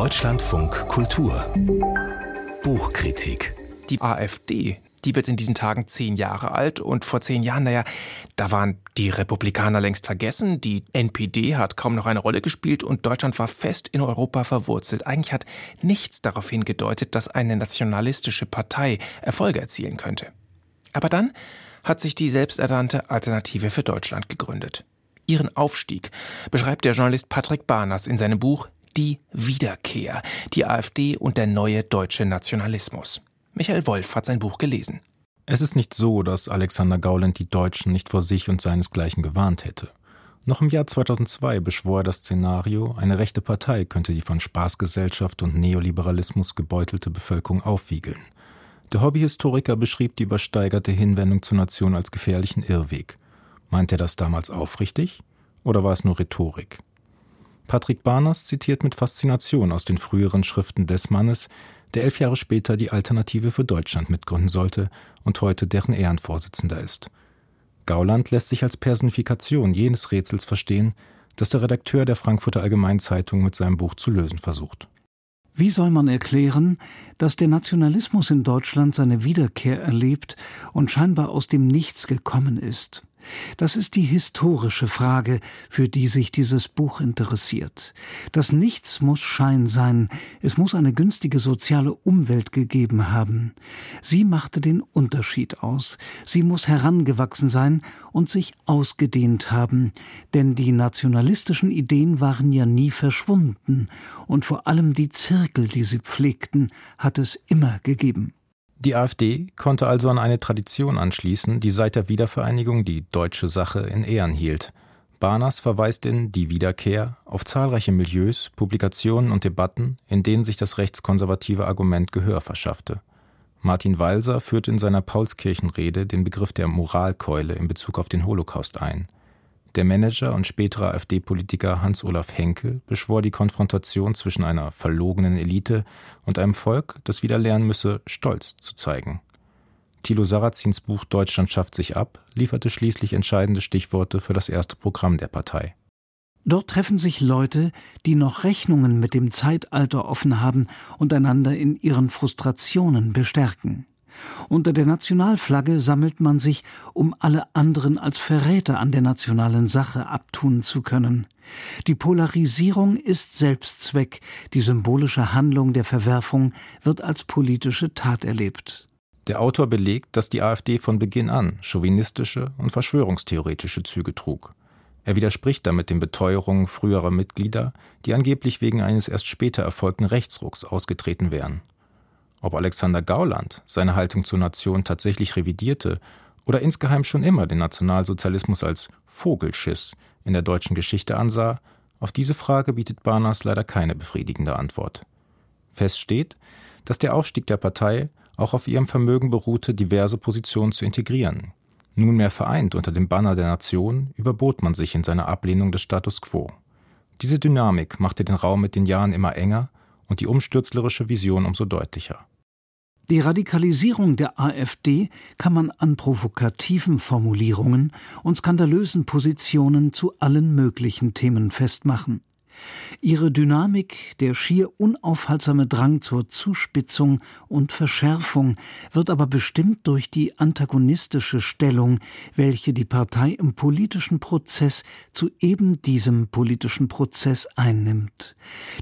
Deutschlandfunk Kultur Buchkritik Die AfD, die wird in diesen Tagen zehn Jahre alt und vor zehn Jahren, naja, da waren die Republikaner längst vergessen, die NPD hat kaum noch eine Rolle gespielt und Deutschland war fest in Europa verwurzelt. Eigentlich hat nichts darauf hingedeutet, dass eine nationalistische Partei Erfolge erzielen könnte. Aber dann hat sich die selbsternannte Alternative für Deutschland gegründet. Ihren Aufstieg beschreibt der Journalist Patrick Barners in seinem Buch Die Wiederkehr, die AfD und der neue deutsche Nationalismus. Michael Wolf hat sein Buch gelesen. Es ist nicht so, dass Alexander Gauland die Deutschen nicht vor sich und seinesgleichen gewarnt hätte. Noch im Jahr 2002 beschwor er das Szenario, eine rechte Partei könnte die von Spaßgesellschaft und Neoliberalismus gebeutelte Bevölkerung aufwiegeln. Der Hobbyhistoriker beschrieb die übersteigerte Hinwendung zur Nation als gefährlichen Irrweg. Meint er das damals aufrichtig oder war es nur Rhetorik? Patrick Barners zitiert mit Faszination aus den früheren Schriften des Mannes, der elf Jahre später die Alternative für Deutschland mitgründen sollte und heute deren Ehrenvorsitzender ist. Gauland lässt sich als Personifikation jenes Rätsels verstehen, das der Redakteur der Frankfurter Allgemeinen Zeitung mit seinem Buch zu lösen versucht. Wie soll man erklären, dass der Nationalismus in Deutschland seine Wiederkehr erlebt und scheinbar aus dem Nichts gekommen ist? Das ist die historische Frage, für die sich dieses Buch interessiert. Das Nichts muss Schein sein, es muss eine günstige soziale Umwelt gegeben haben. Sie machte den Unterschied aus, sie muss herangewachsen sein und sich ausgedehnt haben, denn die nationalistischen Ideen waren ja nie verschwunden, und vor allem die Zirkel, die sie pflegten, hat es immer gegeben. Die AfD konnte also an eine Tradition anschließen, die seit der Wiedervereinigung die deutsche Sache in Ehren hielt. Barners verweist in Die Wiederkehr auf zahlreiche Milieus, Publikationen und Debatten, in denen sich das rechtskonservative Argument Gehör verschaffte. Martin Walser führt in seiner Paulskirchenrede den Begriff der Moralkeule in Bezug auf den Holocaust ein. Der Manager und spätere AfD-Politiker Hans-Olaf Henkel beschwor die Konfrontation zwischen einer verlogenen Elite und einem Volk, das wieder lernen müsse, Stolz zu zeigen. Thilo Sarrazins Buch Deutschland schafft sich ab lieferte schließlich entscheidende Stichworte für das erste Programm der Partei. Dort treffen sich Leute, die noch Rechnungen mit dem Zeitalter offen haben und einander in ihren Frustrationen bestärken. Unter der Nationalflagge sammelt man sich, um alle anderen als Verräter an der nationalen Sache abtun zu können. Die Polarisierung ist Selbstzweck, die symbolische Handlung der Verwerfung wird als politische Tat erlebt. Der Autor belegt, dass die AfD von Beginn an chauvinistische und verschwörungstheoretische Züge trug. Er widerspricht damit den Beteuerungen früherer Mitglieder, die angeblich wegen eines erst später erfolgten Rechtsrucks ausgetreten wären. Ob Alexander Gauland seine Haltung zur Nation tatsächlich revidierte oder insgeheim schon immer den Nationalsozialismus als Vogelschiss in der deutschen Geschichte ansah, auf diese Frage bietet Barners leider keine befriedigende Antwort. Fest steht, dass der Aufstieg der Partei auch auf ihrem Vermögen beruhte, diverse Positionen zu integrieren. Nunmehr vereint unter dem Banner der Nation, überbot man sich in seiner Ablehnung des Status quo. Diese Dynamik machte den Raum mit den Jahren immer enger und die umstürzlerische Vision umso deutlicher. Die Radikalisierung der AfD kann man an provokativen Formulierungen und skandalösen Positionen zu allen möglichen Themen festmachen. Ihre Dynamik, der schier unaufhaltsame Drang zur Zuspitzung und Verschärfung wird aber bestimmt durch die antagonistische Stellung, welche die Partei im politischen Prozess zu eben diesem politischen Prozess einnimmt.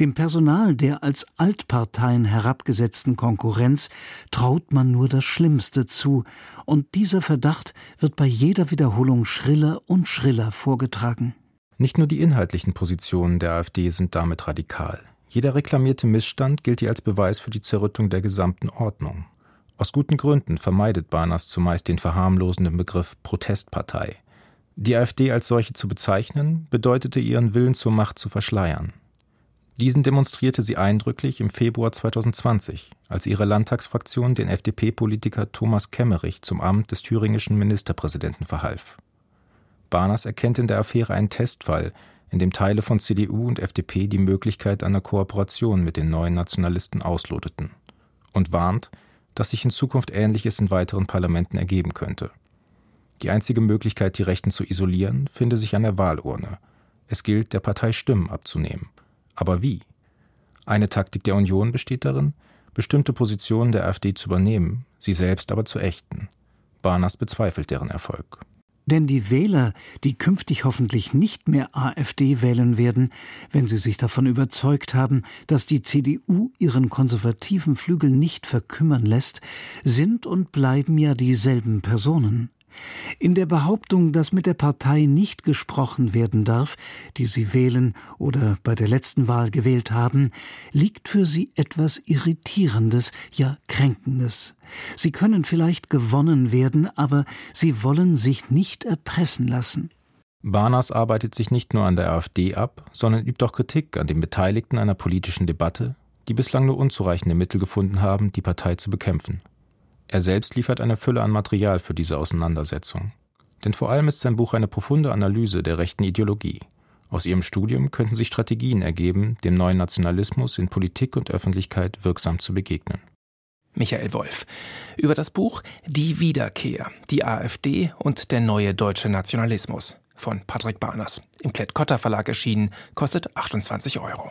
Dem Personal der als Altparteien herabgesetzten Konkurrenz traut man nur das Schlimmste zu, und dieser Verdacht wird bei jeder Wiederholung schriller und schriller vorgetragen. Nicht nur die inhaltlichen Positionen der AfD sind damit radikal. Jeder reklamierte Missstand gilt ihr als Beweis für die Zerrüttung der gesamten Ordnung. Aus guten Gründen vermeidet Barners zumeist den verharmlosenden Begriff Protestpartei. Die AfD als solche zu bezeichnen, bedeutete ihren Willen zur Macht zu verschleiern. Diesen demonstrierte sie eindrücklich im Februar 2020, als ihre Landtagsfraktion den FDP-Politiker Thomas Kemmerich zum Amt des thüringischen Ministerpräsidenten verhalf. Barners erkennt in der Affäre einen Testfall, in dem Teile von CDU und FDP die Möglichkeit einer Kooperation mit den neuen Nationalisten ausloteten und warnt, dass sich in Zukunft Ähnliches in weiteren Parlamenten ergeben könnte. Die einzige Möglichkeit, die Rechten zu isolieren, finde sich an der Wahlurne. Es gilt, der Partei Stimmen abzunehmen. Aber wie? Eine Taktik der Union besteht darin, bestimmte Positionen der AfD zu übernehmen, sie selbst aber zu ächten. Barners bezweifelt deren Erfolg. Denn die Wähler, die künftig hoffentlich nicht mehr AfD wählen werden, wenn sie sich davon überzeugt haben, dass die CDU ihren konservativen Flügel nicht verkümmern lässt, sind und bleiben ja dieselben Personen. In der Behauptung, dass mit der Partei nicht gesprochen werden darf, die sie wählen oder bei der letzten Wahl gewählt haben, liegt für sie etwas Irritierendes, ja Kränkendes. Sie können vielleicht gewonnen werden, aber sie wollen sich nicht erpressen lassen. Barners arbeitet sich nicht nur an der AfD ab, sondern übt auch Kritik an den Beteiligten einer politischen Debatte, die bislang nur unzureichende Mittel gefunden haben, die Partei zu bekämpfen. Er selbst liefert eine Fülle an Material für diese Auseinandersetzung. Denn vor allem ist sein Buch eine profunde Analyse der rechten Ideologie. Aus ihrem Studium könnten sich Strategien ergeben, dem neuen Nationalismus in Politik und Öffentlichkeit wirksam zu begegnen. Michael Wolf. Über das Buch Die Wiederkehr, die AfD und der neue deutsche Nationalismus von Patrick Barners. Im Klett-Cotta Verlag erschienen, kostet 28 Euro.